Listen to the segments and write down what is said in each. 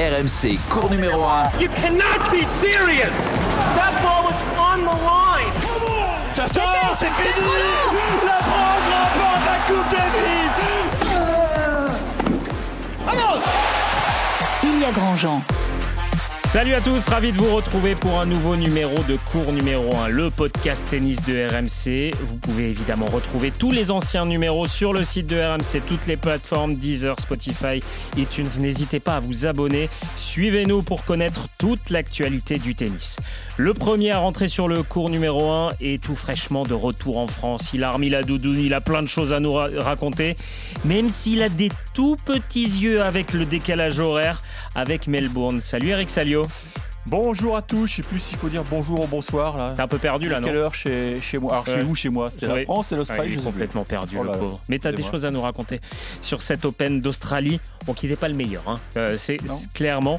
RMC, cours numéro 1. You cannot be serious. That ball was on the line. Ça sort, c'est fini. La France remporte la Coupe Davis. Vamos Ilia Grandjean. Salut à tous, ravi de vous retrouver pour un nouveau numéro de cours numéro 1, le podcast tennis de RMC. Vous pouvez évidemment retrouver tous les anciens numéros sur le site de RMC, toutes les plateformes, Deezer, Spotify, iTunes. N'hésitez pas à vous abonner. Suivez-nous pour connaître toute l'actualité du tennis. Le premier à rentrer sur le cours numéro 1 est tout fraîchement de retour en France. Il a remis la doudoune, il a plein de choses à nous raconter, même s'il a des tout petits yeux avec le décalage horaire avec Melbourne. Salut Eric Salio. Bonjour à tous, je sais plus s'il faut dire bonjour ou bonsoir là. T'es un peu perdu là, non Quelle heure chez, chez moi? Alors chez où chez moi? C'est la France, c'est l'Australie. Ouais, complètement perdu oh le pauvre. Mais t'as des choses à nous raconter sur cet Open d'Australie. Bon, qui n'est pas le meilleur, hein. euh, c'est clairement.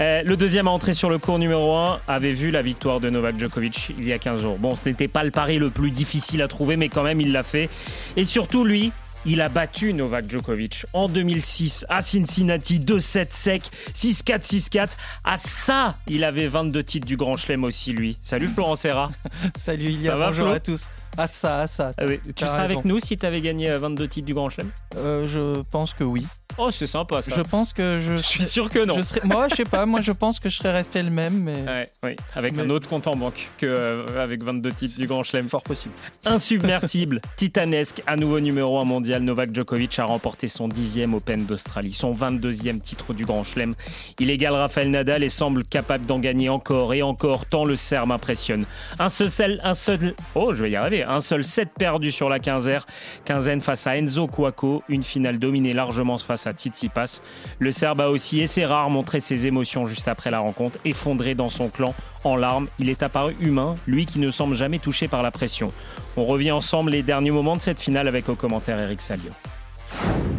Euh, le deuxième à entrer sur le cours numéro 1 avait vu la victoire de Novak Djokovic il y a 15 jours. Bon, ce n'était pas le pari le plus difficile à trouver, mais quand même il l'a fait. Et surtout lui, il a battu Novak Djokovic en 2006 à Cincinnati 2-7 sec, 6-4, 6-4. À ça, il avait 22 titres du Grand Chelem aussi, lui. Salut Florent Serra. Salut Ilia, bonjour à tous. À ça, à ça. Ah tu serais avec nous si tu avais gagné 22 titres du Grand Chelem? Euh, Je pense que oui. Oh, c'est sympa ça. Je pense que je. Je suis sûr que non. Je Moi, je sais pas. Moi, je pense que je serais resté le même, mais. oui, avec un autre compte en banque qu'avec euh, avec 22 titres du Grand Chelem. Fort possible. Insubmersible, titanesque, à nouveau numéro 1 mondial, Novak Djokovic a remporté son dixième Open d'Australie, son 22e titre du Grand Chelem. Il égale Rafael Nadal et semble capable d'en gagner encore et encore, tant le Serbe impressionne. Un seul, un seul, oh, je vais y arriver, un seul set perdu sur la quinzaine, quinzaine face à Enzo Cuoco, une finale dominée largement face à Tsitsipas. Le Serbe a aussi, et c'est rare, montré ses émotions juste après la rencontre, effondré dans son clan, en larmes. Il est apparu humain, lui qui ne semble jamais touché par la pression. On revient ensemble les derniers moments de cette finale avec au commentaire Eric Salio.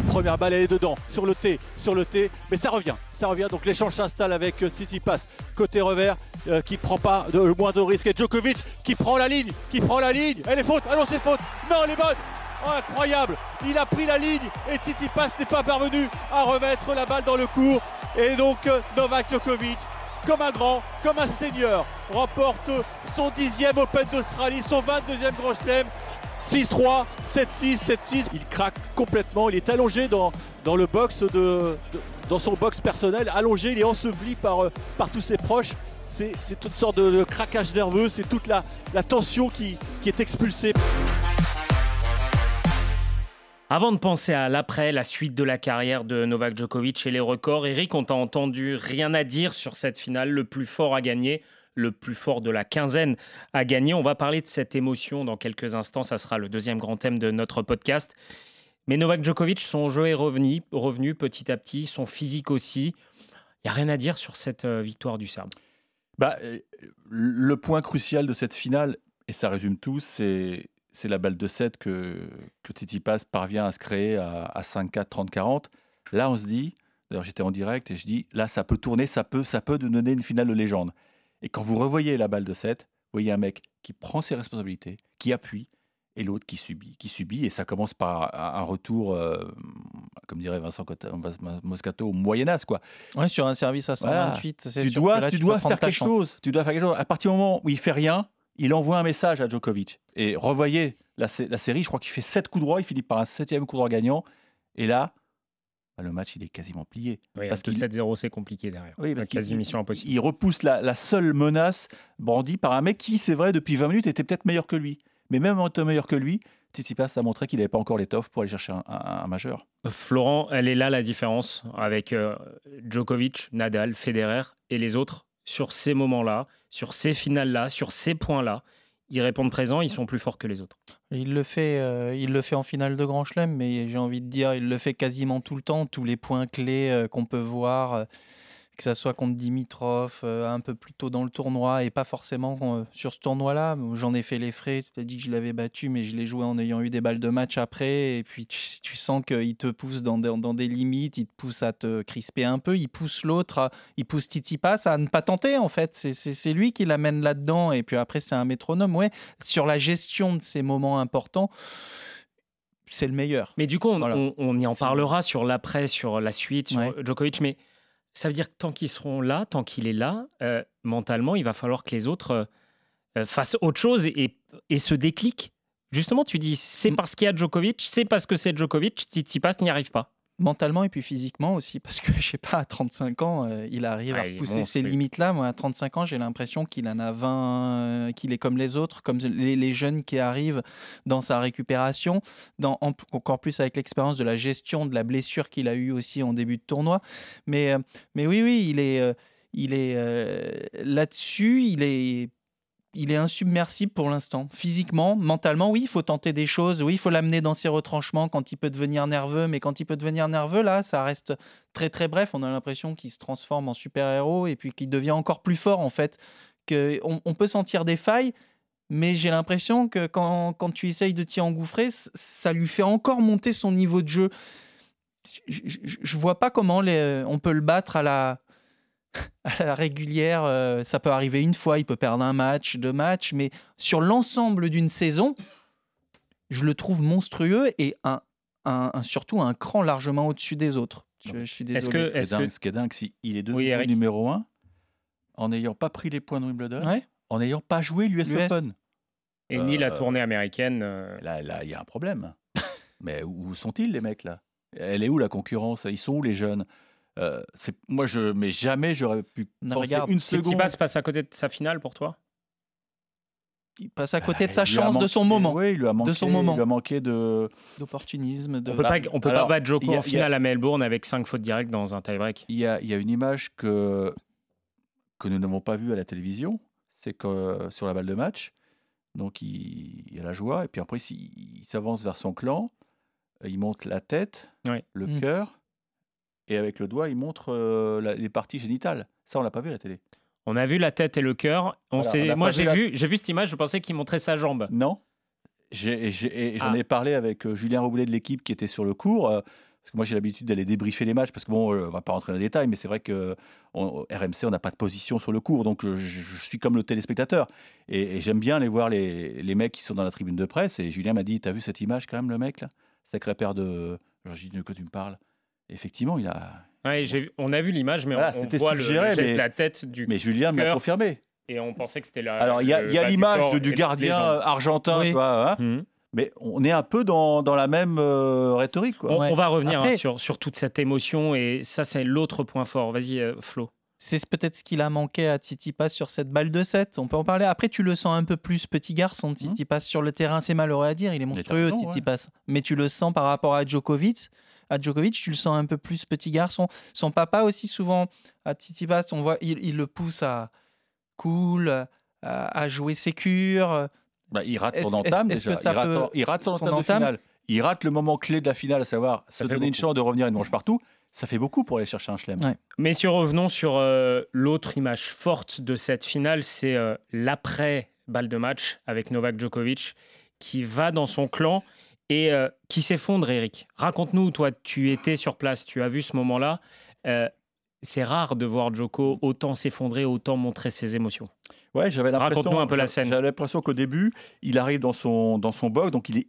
Première balle, est dedans, sur le T, sur le T, mais ça revient, ça revient. Donc l'échange s'installe avec euh, Tsitsipas, côté revers, euh, qui prend pas le moins de risque. Et Djokovic qui prend la ligne, qui prend la ligne. Elle est faute, ah c'est faute, non, elle est bonne. Incroyable, il a pris la ligne et Tsitsipas n'est pas parvenu à remettre la balle dans le cours. Et donc euh, Novak Djokovic comme un grand, comme un seigneur, remporte son dixième Open d'Australie, son 22e Grand Chelem. 6-3, 7-6, 7-6. Il craque complètement. Il est allongé dans, le box de, son box personnel. Allongé, il est enseveli par, euh, tous ses proches. C'est toute sorte de, craquage nerveux. C'est toute la, tension qui est expulsée. Avant de penser à l'après, la suite de la carrière de Novak Djokovic et les records, Eric, on t'a entendu rien à dire sur cette finale, le plus fort à gagner, le plus fort de la quinzaine à gagner. On va parler de cette émotion dans quelques instants, ça sera le deuxième grand thème de notre podcast. Mais Novak Djokovic, son jeu est revenu, revenu petit à petit, son physique aussi. Il n'y a rien à dire sur cette euh, victoire du Serbe. Bah, euh, le point crucial de cette finale, et ça résume tout, c'est c'est la balle de 7 que, que Pass parvient à se créer à, 5-4, 30-40. Là, on se dit, d'ailleurs j'étais en direct et je dis, là, ça peut tourner, ça peut, ça peut donner une finale de légende. Et quand vous revoyez la balle de 7, vous voyez un mec qui prend ses responsabilités, qui appuie, et l'autre qui subit, qui subit, et ça commence par un retour, euh, comme dirait Vincent Moscato, au Moyen Âge, quoi. Ouais, sur un service à 128, tu dois, tu, dois faire quelque chose. Tu dois faire quelque chose. À partir du moment où il fait rien, il envoie un message à Djokovic. Et revoyez la, série, je crois qu'il fait 7 coups droits, il finit par un septième coup droit gagnant. Et là, bah, le match, il est quasiment plié. parce que 7-0, c'est compliqué derrière. Oui, parce quasi mission impossible. Il repousse la, seule menace brandie par un mec qui, c'est vrai, depuis 20 minutes, était peut-être meilleur que lui. Mais même en étant meilleur que lui, Tsitsipas a montré qu'il n'avait pas encore l'étoffe pour aller chercher un, majeur. Florent, elle est là la différence avec euh, Djokovic, Nadal, Federer et les autres sur ces moments-là, sur ces finales-là, sur ces points-là. Ils répondent présent, ils sont plus forts que les autres. Il le fait, euh, il le fait en finale de Grand Chelem, mais j'ai envie de dire, il le fait quasiment tout le temps. Tous les points clés euh, qu'on peut voir, euh, que ça soit contre Dimitrov, euh, un peu plus tôt dans le tournoi et pas forcément euh, sur ce tournoi-là. J'en ai fait les frais, tu as dit que je l'avais battu, mais je l'ai joué en ayant eu des balles de match après. Et puis tu, tu sens qu'il te pousse dans des, dans des, limites, il te pousse à te crisper un peu, il pousse l'autre, il pousse Titi Pass à ne pas tenter en fait. C'est lui qui l'amène là-dedans. Et puis après, c'est un métronome. Ouais, sur la gestion de ces moments importants c'est le meilleur. Mais du coup, on, y en parlera sur l'après, sur la suite, sur Djokovic, mais Ça veut dire que tant qu'ils seront là, tant qu'il est là, euh, mentalement, il va falloir que les autres euh, euh, fassent autre chose et, et se décliquent. Justement, tu dis, c'est Mm. parce qu'il y a Djokovic, c'est parce que c'est Djokovic, Tsitsipas n'y arrive pas. Mentalement et puis physiquement aussi, parce que je sais pas, à 35 ans, euh, il arrive à est repousser ses monstrueux. limites-là. Moi, à 35 ans, j'ai l'impression qu'il en a 20, euh, qu'il est comme les autres, comme les, les jeunes qui arrivent dans sa récupération, dans, en- encore plus avec l'expérience de la gestion de la blessure qu'il a eue aussi en début de tournoi. Mais, euh, mais oui, oui, il est, il est là-dessus, il est il est insubmersible pour l'instant. Physiquement, mentalement, oui, il faut tenter des choses. Oui, il faut l'amener dans ses retranchements quand il peut devenir nerveux. Mais quand il peut devenir nerveux, là, ça reste très très bref. On a l'impression qu'il se transforme en super-héros et puis qu'il devient encore plus fort, en fait. On, peut sentir des failles, mais j'ai l'impression que quand, tu essayes de t'y engouffrer, ça lui fait encore monter son niveau de jeu. Je, je, vois pas comment on peut le battre à la, à la régulière, euh, ça peut arriver une fois, il peut perdre un match, deux matchs, mais sur l'ensemble d'une saison, je le trouve monstrueux et un, un- un- surtout un cran largement au-dessus des autres. Je, je suis Est-ce désolé. que- Ce qui est dingue, ce qui est dingue, qu'il est devenu Oui, numéro 1 en n'ayant pas pris les points de Wimbledon, Ouais. en n'ayant pas joué l'US. Open. Et ni la Euh, tournée américaine. euh, Là, là, il y a un problème. Mais où sont-ils, les mecs, là? Elle est où la concurrence? Ils sont où les jeunes? Euh, Moi, je, mais jamais j'aurais pu Non, penser regarde, une seconde. Tsitsipas passe à côté de sa finale pour toi? Il passe à côté de sa chance de son moment, Oui, il lui a manqué, son moment. Il lui a manqué de. d'opportunisme. De... On peut pas, on peut alors, pas battre y a- en a- finale à Melbourne avec 5 fautes directes dans un tie-break. Il y a, il y a une image que, que nous n'avons pas vue à la télévision. C'est que sur la balle de match, donc il, il a la joie, et puis après, il, il s'avance vers son clan, il monte la tête, le Mm. cœur, et avec le doigt, il montre euh, la- les parties génitales. Ça, on l'a pas vu à la télé. On a vu la tête et le cœur. On Voilà, s'est- on a Moi, j'ai vu la- vu, j'ai vu cette image, je pensais qu'il montrait sa jambe. Non. J'ai- j'ai- J'en Ah. ai parlé avec Julien Roboulet de l'équipe qui était sur le cours. euh, parce que moi, j'ai l'habitude d'aller débriefer les matchs. Parce que bon, on va pas rentrer dans les détails, mais c'est vrai que on- RMC, on n'a pas de position sur le cours. Donc, je, suis comme le téléspectateur. Et, et j'aime bien aller voir les, les mecs qui sont dans la tribune de presse. Et Julien m'a dit T'as vu cette image quand même, le mec là? Sacré paire de. Dit De quoi tu me parles? Effectivement, il a. Ouais, j'ai- on a vu l'image, mais Voilà, on, voit le, suggéré, le geste mais- la tête du. Mais Julien m'a cœur. confirmé. Et on pensait que c'était la. Alors, il y a, l'image du gardien argentin, Oui. tu vois, hein, Mhm. mais on est un peu dans, dans la même euh, rhétorique. Quoi. On, Ouais. on va revenir hein, sur, sur toute cette émotion et ça, c'est l'autre point fort. Vas-y, euh, Flo. C'est peut-être ce qu'il a manqué à Tsitsipas sur cette balle de 7. On peut en parler. Après, tu le sens un peu plus petit garçon, Tsitsipas sur le terrain. C'est malheureux à dire, il est monstrueux, ouais. Tsitsipas. Mais tu le sens par rapport à Djokovic. À Djokovic, tu le sens un peu plus petit garçon. Son papa aussi, souvent, à Tsitsipas, on voit, il, il le pousse à cool, à, à jouer sécure. Bah, il rate son entame déjà. que ça il, rate peut- son, il rate son son entame de entame? finale. Il rate le moment clé de la finale, à savoir se fait donner une chance de revenir une manche partout. Ça fait beaucoup pour aller chercher un chelem. Ouais. Messieurs, revenons sur euh, l'autre image forte de cette finale, c'est euh, l'après balle de match avec Novak Djokovic qui va dans son clan et euh, qui s'effondre, Eric. Raconte-nous, toi, tu étais sur place, tu as vu ce moment-là. Euh, c'est rare de voir Djoko autant s'effondrer, autant montrer ses émotions. Ouais, j'avais l'impression. Raconte-nous un peu la scène. J'avais l'impression qu'au début, il arrive dans son dans son box, donc il est.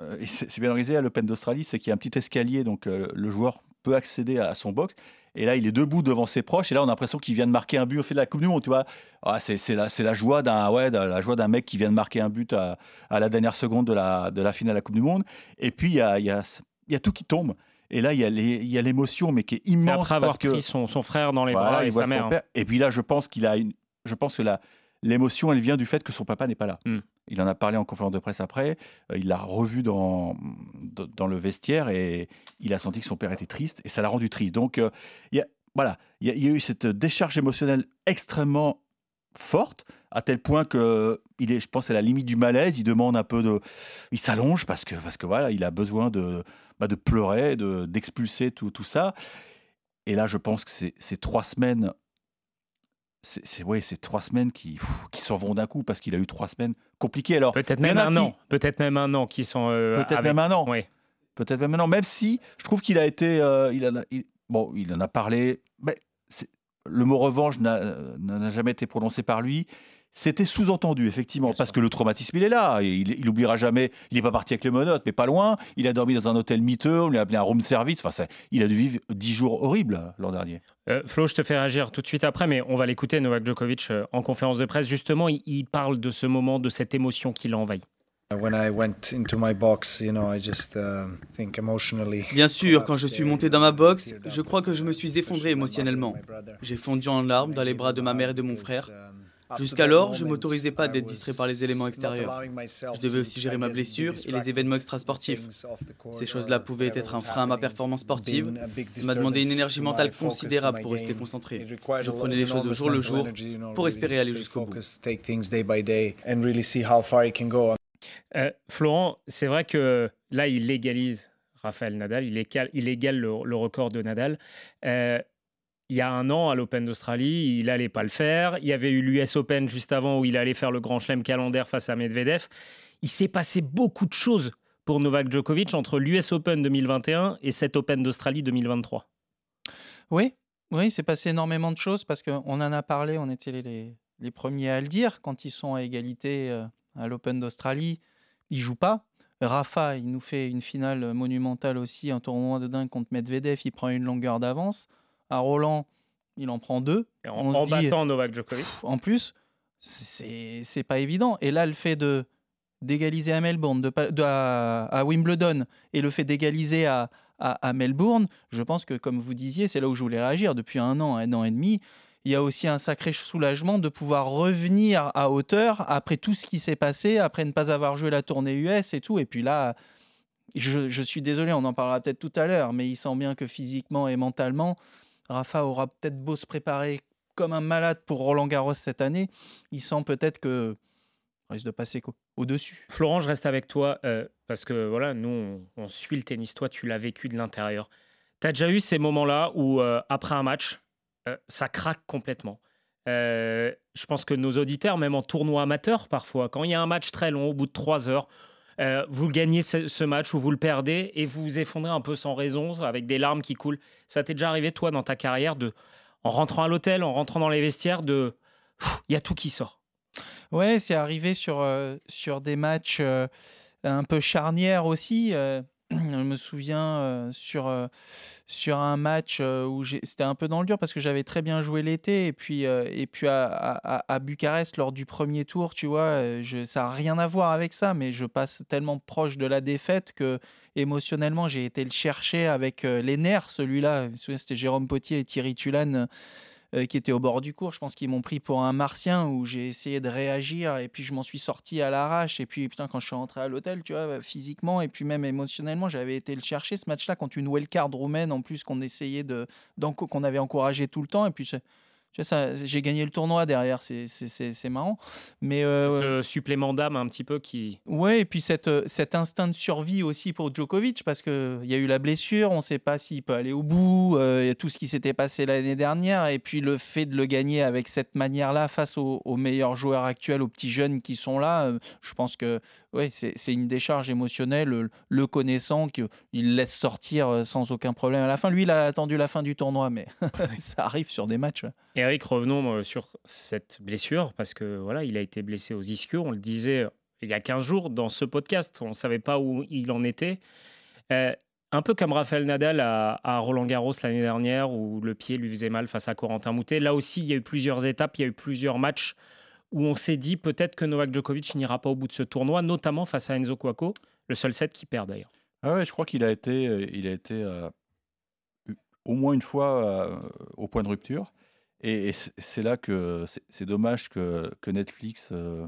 euh, c'est bien organisé à l'Open d'Australie, c'est qu'il y a un petit escalier, donc le joueur peut accéder à, à son box. Et là, il est debout devant ses proches. Et là, on a l'impression qu'il vient de marquer un but au fait de la Coupe du Monde, tu vois. Ah, c'est c'est la, c'est la joie d'un ouais, la joie d'un mec qui vient de marquer un but à, à la dernière seconde de la, de la finale de la Coupe du Monde. Et puis, il y a, il y, a, il y a tout qui tombe. Et là, il y a l'émotion, mais qui est C'est immense. après avoir parce que, pris son, son frère dans les voilà, bras et sa mère. hein. Et puis là, je pense qu'il a une. Je pense que la l'émotion, elle vient du fait que son papa n'est pas là. Hmm. Il en a parlé en conférence de presse après. euh, il l'a revu dans, dans le vestiaire et il a senti que son père était triste et ça l'a rendu triste. Donc, euh, il y a, voilà, il y, a, eu cette décharge émotionnelle extrêmement forte à tel point que il est, je pense, à la limite du malaise. Il demande un peu de, il s'allonge parce que parce que voilà, il a besoin de bah, de pleurer, de d'expulser tout tout ça. Et là, je pense que ces trois semaines c'est c'est- ouais, c'est trois semaines qui, pff, qui s'en vont d'un coup parce qu'il a eu trois semaines compliquées. Alors, Peut-être même un qui- an. Peut-être même un an qui sont. euh, Peut-être avec- même un an. Ouais. Peut-être même un an. Même si je trouve qu'il a été. euh, il, en a, il- bon, il en a parlé. Mais le mot revanche n'a n'a jamais été prononcé par lui. C'était sous-entendu, effectivement, Bien parce sûr. que le traumatisme, il est là. Et il, il oubliera jamais. Il n'est pas parti avec les menottes, mais pas loin. Il a dormi dans un hôtel miteux, on lui a appelé un room service. Enfin, ça- il a dû vivre dix jours horribles l'an dernier. Euh, Flo, je te fais réagir tout de suite après, mais on va l'écouter, Novak Djokovic, euh, en conférence de presse. Justement, il, il parle de ce moment, de cette émotion qui just uh. Bien sûr, quand je suis monté dans ma box, je crois que je me suis effondré émotionnellement. J'ai fondu en larmes dans les bras de ma mère et de mon frère. Jusqu'alors, je m'autorisais pas d'être distrait par les éléments extérieurs. Je devais aussi gérer ma blessure et les événements extrasportifs. Ces choses-là pouvaient être un frein à ma performance sportive. Ça m'a demandé une énergie mentale considérable pour rester concentré. Je prenais les choses au jour le jour pour espérer aller jusqu'au bout. bout. Euh, Florent, c'est vrai que là, il légalise Raphaël Nadal, il égale, il égale le, le record de Nadal. Euh, il y a un an, à l'Open d'Australie, il allait pas le faire. Il y avait eu l'US Open juste avant où il allait faire le Grand Chelem calendaire face à Medvedev. Il s'est passé beaucoup de choses pour Novak Djokovic entre l'US Open 2021 et cet Open d'Australie 2023. Oui, oui, c'est passé énormément de choses parce qu'on en a parlé, on était les, les, premiers à le dire. Quand ils sont à égalité euh, à l'Open d'Australie, ils jouent pas. Rafa, il nous fait une finale monumentale aussi, un tournoi de dingue contre Medvedev, il prend une longueur d'avance. À Roland, il en prend deux. Et en, en dit- battant Novak Djokovic. En plus, c'est pas évident. Et là, le fait de d'égaliser à Melbourne, de, de- à, à Wimbledon, et le fait d'égaliser à, à, à Melbourne, je pense que, comme vous disiez, c'est là où je voulais réagir. Depuis un an, un an et demi, il y a aussi un sacré soulagement de pouvoir revenir à hauteur après tout ce qui s'est passé, après ne pas avoir joué la tournée US et tout. Et puis là, je, je suis désolé, on en parlera peut-être tout à l'heure, mais il sent bien que physiquement et mentalement, Rafa aura peut-être beau se préparer comme un malade pour Roland Garros cette année, il sent peut-être que risque de passer au-dessus. Florent, je reste avec toi euh, parce que voilà, nous, on, suit le tennis. Toi, tu l'as vécu de l'intérieur. Tu as déjà eu ces moments-là où, euh, après un match, euh, ça craque complètement. Je pense que nos auditeurs, même en tournoi amateur parfois, quand il y a un match très long, au bout de trois heures, euh, vous gagnez ce, match ou vous le perdez et vous vous effondrez un peu sans raison, avec des larmes qui coulent. Ça t'est déjà arrivé, toi, dans ta carrière, de, en rentrant à l'hôtel, en rentrant dans les vestiaires, de. Il y a tout qui sort. Ouais, c'est arrivé sur, euh, sur des matchs euh, un peu charnières aussi. Je me souviens sur, sur un match où c'était un peu dans le dur parce que j'avais très bien joué l'été et puis, et puis à, à- Bucarest lors du premier tour, tu vois, je, ça n'a rien à voir avec ça, mais je passe tellement proche de la défaite que émotionnellement j'ai été le chercher avec les nerfs, celui-là. C'était Jérôme Potier et Thierry Tulane qui étaient au bord du cours. Je pense qu'ils m'ont pris pour un martien où j'ai essayé de réagir et puis je m'en suis sorti à l'arrache. Et puis, putain, quand je suis rentré à l'hôtel, tu vois, physiquement et puis même émotionnellement, j'avais été le chercher ce match-là contre une wildcard roumaine en plus qu'on essayait de, qu'on avait encouragé tout le temps. Et puis, tu vois, ça, j'ai gagné le tournoi derrière, c'est, c'est, c'est, c'est marrant. Mais euh, Ce supplément d'âme un petit peu qui. Ouais, et puis cette, euh, cet instinct de survie aussi pour Djokovic, parce qu'il y a eu la blessure, on ne sait pas s'il peut aller au bout, euh, il y a tout ce qui s'était passé l'année dernière, et puis le fait de le gagner avec cette manière-là face aux, aux meilleurs joueurs actuels, aux petits jeunes qui sont là, euh, je pense que ouais, c'est une décharge émotionnelle, le, le connaissant, qu'il laisse sortir euh, sans aucun problème à la fin. Lui, il a attendu la fin du tournoi, mais ça arrive sur des matchs. Eric, revenons euh, sur cette blessure, parce que voilà, il a été blessé aux ischios. On le disait euh, il y a 15 jours dans ce podcast. On ne savait pas où il en était. Euh, un peu comme Raphaël Nadal à, à Roland Garros l'année dernière, où le pied lui faisait mal face à Corentin Moutet. Là aussi, il y a eu plusieurs étapes, il y a eu plusieurs matchs où on s'est dit peut-être que Novak Djokovic n'ira pas au bout de ce tournoi, notamment face à Enzo Cuoco, le seul set qui perd d'ailleurs. Ah ouais, je crois qu'il a été, euh, il a été euh, au moins une fois euh, au point de rupture. Et, et c'est- là que c'est dommage que, que Netflix, euh,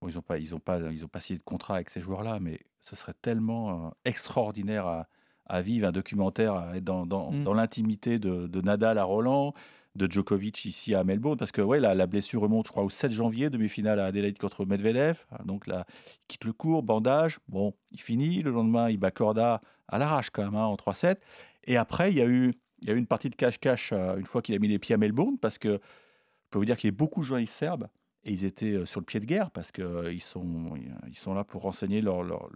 bon, ils n'ont pas, ils ont pas, ils ont pas signé de contrat avec ces joueurs-là, mais ce serait tellement euh, extraordinaire à, à vivre un documentaire, à être dans, dans, Mm. dans l'intimité de, de Nadal à Roland, de Djokovic ici à Melbourne, parce que ouais, la, la blessure remonte, je crois, au 7 janvier, demi-finale à Adelaide contre Medvedev. Donc là, il quitte le cours, bandage, bon, il finit. Le lendemain, il bat Corda à l'arrache quand même, hein, en 3-7. Et après, il y a eu, il y a eu une partie de cache-cache euh, une fois qu'il a mis les pieds à Melbourne, parce que je peux vous dire qu'il y a beaucoup de journalistes serbes, et ils étaient euh, sur le pied de guerre, parce qu'ils sont, ils sont là pour renseigner leurs leurs-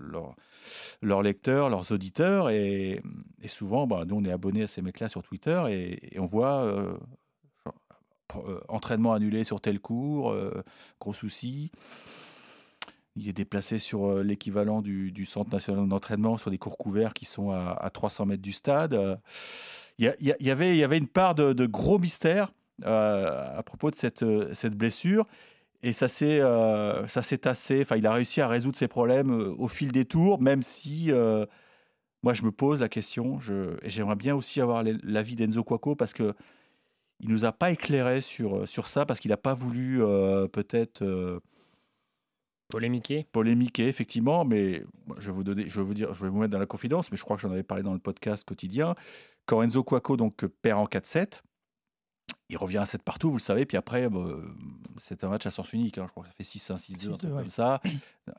leurs lecteurs, leurs auditeurs, et, souvent, bah, nous, on est abonnés à ces mecs-là sur Twitter, et, on voit... euh, entraînement annulé sur tel cours, gros souci. Il est déplacé sur l'équivalent du, centre national d'entraînement sur des cours couverts qui sont à, 300 mètres du stade. Il y, avait, y avait une part de, gros mystère à propos de cette, blessure. Et ça s'est ça s'est tassé. Enfin, il a réussi à résoudre ses problèmes au fil des tours, même si moi je me pose la question. Je, et j'aimerais bien aussi avoir l'avis d'Enzo Quaco parce que il nous a pas éclairé sur, sur ça parce qu'il n'a pas voulu peut-être Polémiquer Polémiquer, effectivement, mais je vais vous donner, je vais vous dire, je vais vous mettre dans la confidence, mais je crois que j'en avais parlé dans le podcast quotidien. Quand Enzo Quaco donc perd en 4-7, il revient à 7 partout, vous le savez, puis après, bah, c'est un match à sens unique. Hein. je crois que ça fait 6-1, 6-2, un truc comme ça.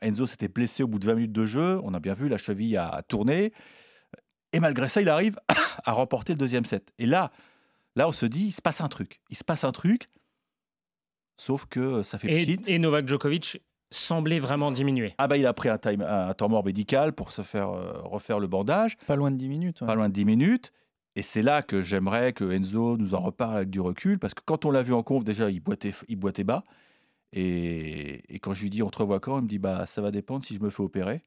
Enzo s'était blessé au bout de 20 minutes de jeu, on a bien vu, la cheville a tourné. Et malgré ça, il arrive à remporter le deuxième set. Et là, là, on se dit, il se passe un truc. Il se passe un truc, sauf que ça fait et, et Novak Djokovic semblait vraiment diminuer. Ah bah il a pris un, time, un temps mort médical pour se faire euh, refaire le bandage. Pas loin de 10 minutes. Pas loin de 10 minutes. Et c'est là que j'aimerais que Enzo nous en reparle avec du recul, parce que quand on l'a vu en conf, déjà, il boitait, il boitait bas. Et, et, quand je lui dis on te revoit quand, il me dit bah ça va dépendre si je me fais opérer.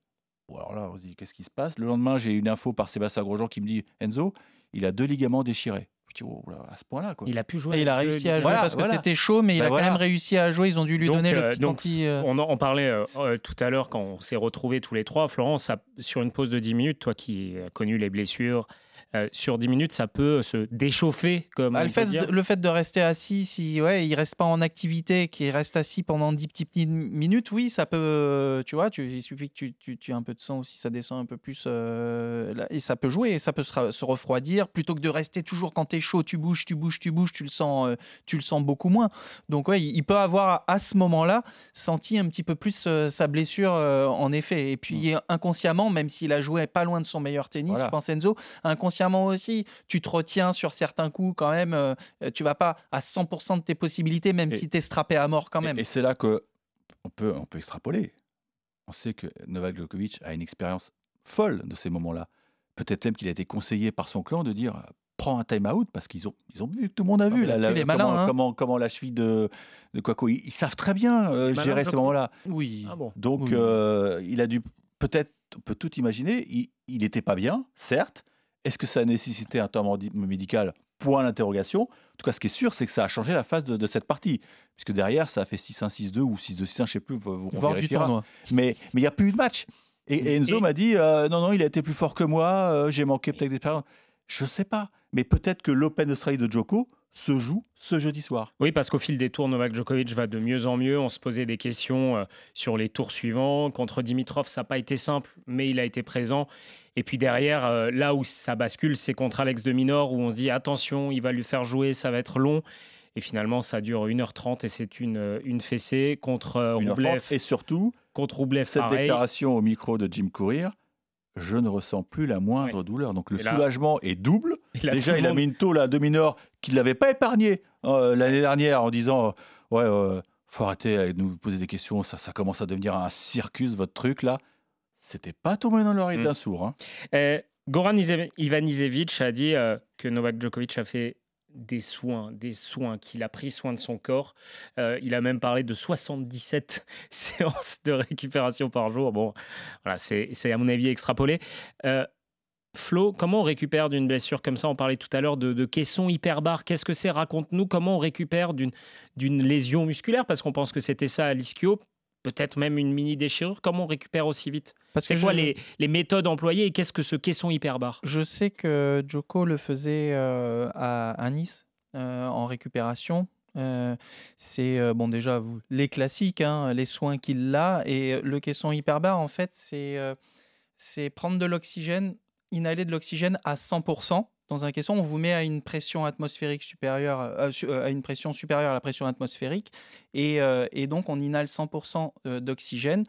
Bon, alors là, on se dit qu'est-ce qui se passe? Le lendemain, j'ai une info par Sébastien Grosjean qui me dit Enzo, il a deux ligaments déchirés. Oh à ce point-là. Il a pu jouer. il a réussi à jouer parce que c'était chaud, mais il bah a quand même réussi à jouer. Ils ont dû lui donner le euh, petit anti. Euh, on en parlait euh, tout à l'heure quand on s'est retrouvés tous les trois. Florence, sur une pause de 10 minutes, toi qui as connu les blessures, euh, sur 10 minutes, ça peut se déchauffer. Comme bah, le, fait de, le, fait de, rester assis, si ouais, il reste pas en activité, qu'il reste assis pendant 10 petites minutes, oui, ça peut. Tu vois, tu, il suffit que tu, tu, tu, aies un peu de sang aussi, ça descend un peu plus. Euh, et ça peut jouer, et ça peut se, se, refroidir. Plutôt que de rester toujours quand tu es chaud, tu bouges, tu bouges, tu bouges, tu le sens, euh, tu le sens beaucoup moins. Donc, ouais, il peut avoir à ce moment-là senti un petit peu plus sa blessure, en effet. Et puis, mmh. inconsciemment, même s'il a joué pas loin de son meilleur tennis, je pense Enzo, inconsciemment, aussi. Tu te retiens sur certains coups quand même. Euh, tu vas pas à 100% de tes possibilités, même si tu es strappé à mort quand même. Et, c'est là que on peut, on peut extrapoler. On sait que Novak Djokovic a une expérience folle de ces moments-là. Peut-être même qu'il a été conseillé par son clan de dire prends un time-out parce qu'ils ont, ils ont vu, tout le monde a ah, vu la, comment, hein. comment, comment, la cheville de, de Quaco. Ils, savent très bien euh, gérer ce moment-là. Oui. Ah Donc euh, il a dû peut-être, on peut tout imaginer, il n'était pas bien, certes, est-ce que ça a nécessité un temps médical? Point d'interrogation. En tout cas, ce qui est sûr, c'est que ça a changé la phase de, cette partie. Puisque derrière, ça a fait 6-1, 6-2 ou 6-2, 6-1, je ne sais plus. Vous, Voir du tournoi. Mais il n'y a plus eu de match. Et, Enzo m'a dit euh, non, non, il a été plus fort que moi, euh, j'ai manqué peut-être d'expérience. Je ne sais pas. Mais peut-être que l'Open Australie de Joko se joue ce jeudi soir. Oui, parce qu'au fil des tours, Novak Djokovic va de mieux en mieux. On se posait des questions euh, sur les tours suivants. Contre Dimitrov, ça n'a pas été simple, mais il a été présent. Et puis derrière, euh, là où ça bascule, c'est contre Alex de Minor, où on se dit attention, il va lui faire jouer, ça va être long. Et finalement, ça dure 1h30 et c'est une, euh, une fessée contre Roublev. Et surtout, contre Roublev, cette déclaration au micro de Jim Courier je ne ressens plus la moindre douleur. Donc le soulagement est double. Déjà, il a mis une tôle à Dominor qui ne l'avait pas épargné euh, l'année dernière en disant Ouais, euh, faut arrêter de nous poser des questions, ça, ça commence à devenir un circus, votre truc là. C'était pas tombé dans l'oreille mm. d'un sourd. Hein. Euh, Goran Ivanisevic a dit que Novak Djokovic a fait des soins, des soins, qu'il a pris soin de son corps. Euh, il a même parlé de 77 séances de récupération par jour. Bon, voilà, c'est à mon avis extrapolé. Euh, Flo, comment on récupère d'une blessure comme ça? On parlait tout à l'heure de, de caisson hyperbare. Qu'est-ce que c'est? Raconte-nous comment on récupère d'une lésion musculaire, parce qu'on pense que c'était ça à l'ischio peut-être même une mini déchirure. Comment on récupère aussi vite? C'est quoi les, méthodes employées et qu'est-ce que ce caisson hyperbar Je sais que Joko le faisait euh, à, Nice euh, en récupération. Euh, c'est bon déjà les classiques, hein, les soins qu'il a et le caisson hyperbar en fait c'est prendre de l'oxygène, inhaler de l'oxygène à 100% dans un caisson, on vous met à une pression atmosphérique supérieure, euh, euh, à une pression supérieure la pression atmosphérique, et, euh, donc on inhale 100% d'oxygène.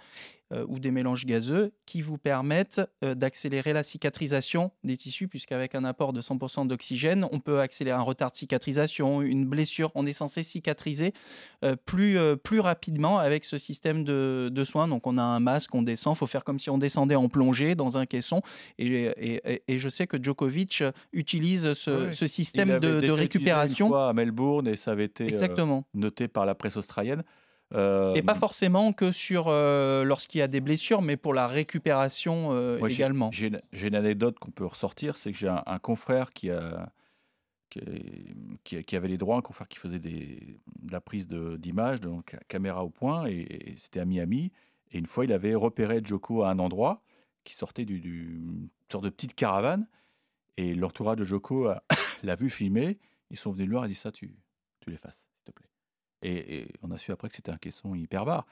Euh, ou des mélanges gazeux qui vous permettent euh, d'accélérer la cicatrisation des tissus, puisqu'avec un apport de 100% d'oxygène, on peut accélérer un retard de cicatrisation, une blessure. On est censé cicatriser euh, plus, plus rapidement avec ce système de, de, soins. Donc on a un masque, on descend, il faut faire comme si on descendait en plongée dans un caisson. Et, et, et je sais que Djokovic utilise ce, ce système de, de récupération. Une fois à Melbourne et ça avait été noté par la presse australienne. Et pas forcément que sur lorsqu'il y a des blessures, mais pour la récupération également. J'ai une anecdote qu'on peut ressortir, c'est que j'ai un, confrère qui, a, qui, avait les droits, un confrère qui faisait des, de la prise d'image, donc caméra au point, et, c'était à Miami. Et une fois, il avait repéré Joko à un endroit qui sortait d'une du, sorte de petite caravane, et l'entourage de Joko l'a vu filmer. Ils sont venus lui voir et dit ça, tu, tu l'effaces. Et, on a su après que c'était un caisson hyper bar.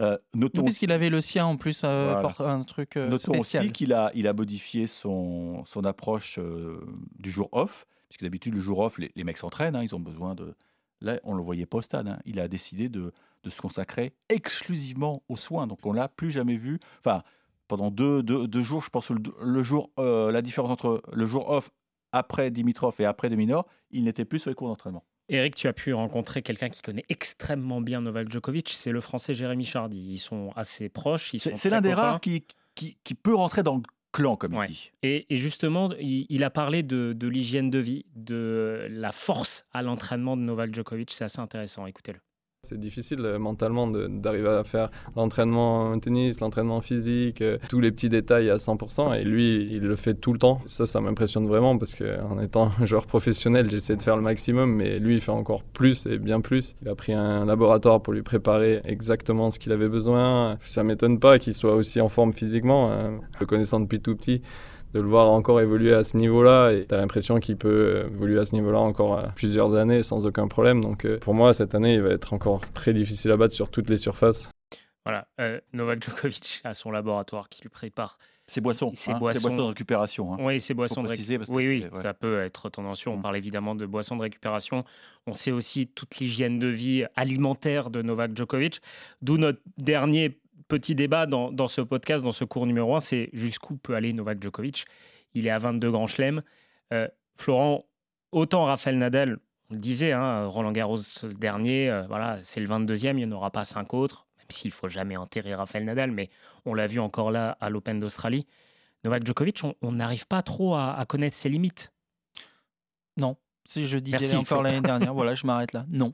Euh, notons puisqu'il avait le sien en plus, euh, un truc euh, notons spécial. aussi qu'il a, il a modifié son, son approche euh, du jour off, puisque d'habitude, le jour off, les, mecs s'entraînent, hein, ils ont besoin de. Là, on le voyait pas au stade. Hein. Il a décidé de, de, se consacrer exclusivement aux soins. Donc, on l'a plus jamais vu. Enfin, pendant deux, deux, deux jours, je pense que le, le jour, la différence entre le jour off après Dimitrov et après Deminor, il n'était plus sur les cours d'entraînement. Eric, tu as pu rencontrer quelqu'un qui connaît extrêmement bien Novak Djokovic, c'est le français Jérémy Chardy. Ils sont assez proches. C'est l'un des rares qui, qui, peut rentrer dans le clan, comme il dit. Et, justement, il, a parlé de, de l'hygiène de vie, de la force à l'entraînement de Novak Djokovic. C'est assez intéressant, écoutez-le. C'est difficile euh, mentalement d'arriver à faire l'entraînement tennis, l'entraînement physique, euh, tous les petits détails à 100%. Et lui, il le fait tout le temps. Ça, ça m'impressionne vraiment parce qu'en étant joueur professionnel, j'essaie de faire le maximum, mais lui, il fait encore plus et bien plus. Il a pris un laboratoire pour lui préparer exactement ce qu'il avait besoin. Ça m'étonne pas qu'il soit aussi en forme physiquement. Hein. Le connaissant depuis tout petit, de le voir encore évoluer à ce niveau-là. Et tu as l'impression qu'il peut évoluer à ce niveau-là encore euh, plusieurs années sans aucun problème. Donc euh, pour moi, cette année, il va être encore très difficile à battre sur toutes les surfaces. Voilà, euh, Novak Djokovic a son laboratoire qui lui prépare. Ses boissons, ses, hein, boissons... de récupération. Hein. Oui, ses boissons de récupération. Oui, oui, ça peut être tendancieux. On mm. parle évidemment de boissons de récupération. On sait aussi toute l'hygiène de vie alimentaire de Novak Djokovic. D'où notre dernier petit débat dans, ce podcast, dans ce cours numéro 1, c'est jusqu'où peut aller Novak Djokovic. Il est à 22 grands chelems. Euh, Florent, autant Raphaël Nadal, on le disait, hein, Roland Garros le dernier, euh, voilà, c'est le 22e, il n'y en aura pas cinq autres, même s'il faut jamais enterrer Raphaël Nadal, mais on l'a vu encore là à l'Open d'Australie. Novak Djokovic, on n'arrive pas trop à, connaître ses limites. Non, si je disais encore l'année dernière, voilà, je m'arrête là. Non.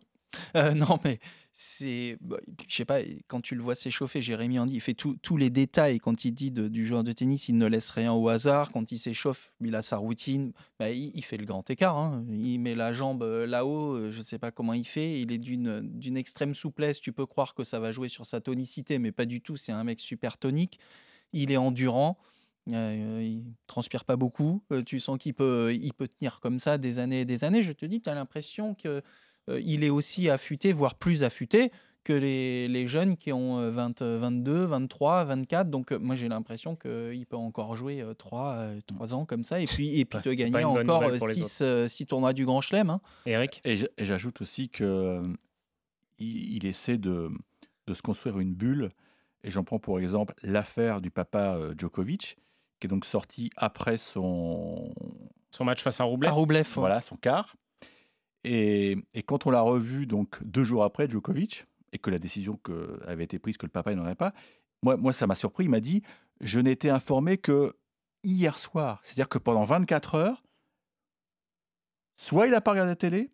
Euh, non, mais c'est, bah, je sais pas, quand tu le vois s'échauffer, Jérémy dit, il fait tous les détails. Quand il dit du joueur de tennis, il ne laisse rien au hasard. Quand il s'échauffe, il a sa routine. Bah, il, fait le grand écart. Hein. Il met la jambe euh, là-haut. Euh, je ne sais pas comment il fait. Il est d'une extrême souplesse. Tu peux croire que ça va jouer sur sa tonicité, mais pas du tout. C'est un mec super tonique. Il est endurant. Euh, il transpire pas beaucoup. tu sens qu'il peut, il peut tenir comme ça des années et des années. Je te dis, tu as l'impression que il est aussi affûté, voire plus affûté que les, jeunes qui ont 20, 22, 23, 24. Donc moi j'ai l'impression qu'il peut encore jouer 3, 3 ans comme ça et puis, et puis te gagner encore 6, tournois du Grand Chelem. Hein. Eric Et j'ajoute aussi qu'il il essaie de, de, se construire une bulle. Et j'en prends pour exemple l'affaire du papa Djokovic, qui est donc sorti après son, son match face à Roublev? À Voilà, son quart. Et, quand on l'a revu donc deux jours après Djokovic et que la décision que, avait été prise que le papa n'en avait pas, moi, moi ça m'a surpris. Il m'a dit je n'étais informé que hier soir. C'est-à-dire que pendant 24 heures, soit il n'a pas regardé la télé,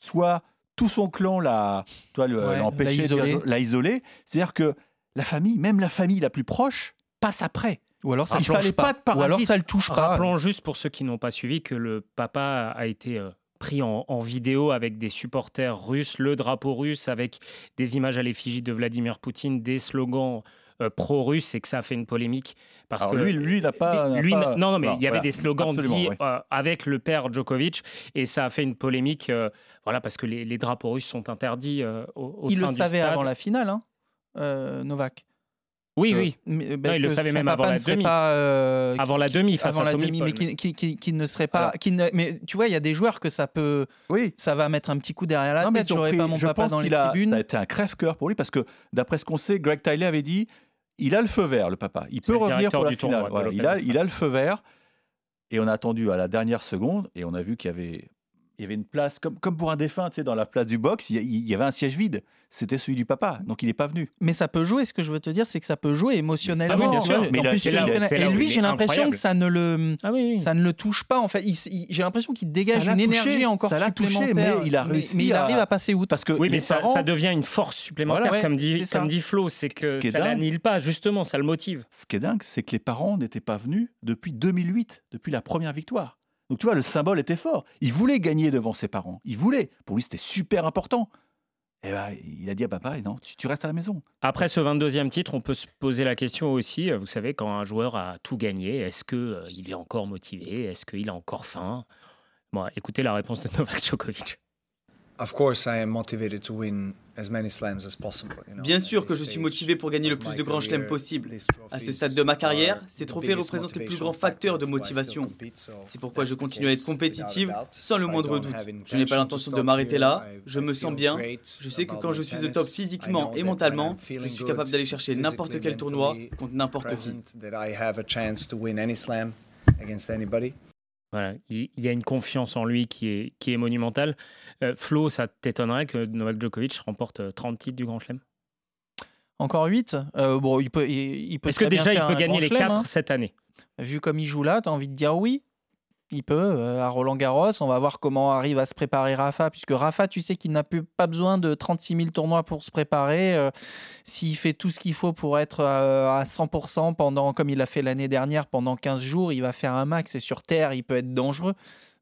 soit tout son clan l'a empêché, l'a isolé. C'est-à-dire que la famille, même la famille la plus proche, passe après. Ou alors ça ne pas. pas Ou alors ça le touche pas. Rappelons juste pour ceux qui n'ont pas suivi que le papa a été euh, pris en, vidéo avec des supporters russes, le drapeau russe avec des images à l'effigie de Vladimir Poutine, des slogans euh, pro-russes et que ça a fait une polémique. Parce que lui, lui, il n'a pas, non, non, mais il y avait des slogans dits euh, avec le père Djokovic et ça a fait une polémique. Euh, voilà, parce que les, drapeaux russes sont interdits au, au il sein du stade. Il le savait avant la finale, hein, Novak. Oui, euh, oui. Mais, ben, il le savait même avant la demi. Pas, euh, avant la demi, face avant à la demi, mais qui, ne serait pas. Qui ne, mais tu vois, il y a des joueurs que ça peut. Oui. Ça va mettre un petit coup derrière la tête. J'aurais pas mon je papa pense dans les a, tribunes. Ça a été un crève-cœur pour lui parce que d'après ce qu'on sait, Greg Tyler avait dit il a le feu vert, le papa. Il peut revenir pour la du tournoi finale. Voilà, l'Open il, a, il a le feu vert. Et on a attendu à la dernière seconde et on a vu qu'il y avait, il y avait une place, comme, comme pour un défunt, tu sais, dans la place du box, il y, a- il y avait un siège vide. C'était celui du papa, donc il n'est pas venu. Mais ça peut jouer, ce que je veux te dire, c'est que ça peut jouer émotionnellement. Ah oui, bien sûr. Mais là, plus, là- et lui, j'ai l'impression que ça ne le, Ah oui, oui. ça ne le touche pas. En fait, j'ai l'impression qu'il dégage une touché, énergie encore ça l'a touché, supplémentaire. mais il a réussi mais il à- arrive à passer outre. Parce que Oui, mais ça, parents- ça devient une force supplémentaire, Voilà, ouais, comme, dit, comme dit Flo, c'est Ce que est ça l'annihile pas, justement, ça le motive. ce qui est dingue, c'est que les parents n'étaient pas venus depuis 2008, depuis la première victoire. Donc tu vois, le symbole était fort. Il voulait gagner devant ses parents. Il voulait. Pour lui, c'était super important. Et ben, il a dit à papa, non, tu, tu restes à la maison. Après ce 22e titre, on peut se poser la question aussi, euh, vous savez, quand un joueur a tout gagné, est-ce qu'il est encore motivé? Est-ce qu'il a encore faim? Bon, écoutez la réponse de Novak Djokovic. Bien sûr que je suis motivé pour gagner le plus de grands chelems possible. À ce stade de ma carrière, ces trophées représentent le plus grand facteur de motivation. C'est pourquoi je continue à être compétitive sans le moindre doute. Je n'ai pas intention l'intention de m'arrêter là. Je me sens bien. Je sais que quand je suis au top physiquement et mentalement, je suis capable d'aller chercher n'importe quel tournoi contre n'importe qui. Voilà, il y a une confiance en lui qui est, qui est monumentale. Euh, Flo, ça t'étonnerait que Novak Djokovic remporte euh, 30 titres du Grand Chelem? Encore 8 Bon, il peut, il, il peut Est-ce que déjà il peut gagner les chelem, 4 hein. cette année? Vu comme il joue là, tu as envie de dire oui? Il peut. euh, à Roland Garros, on va voir comment arrive à se préparer Rafa. Puisque Rafa, tu sais qu'il n'a plus pas besoin de 36 000 tournois pour se préparer. euh, S'il fait tout ce qu'il faut pour être euh, à 100% pendant, comme il l'a fait l'année dernière, pendant 15 jours, il va faire un max. Et sur Terre, il peut être dangereux.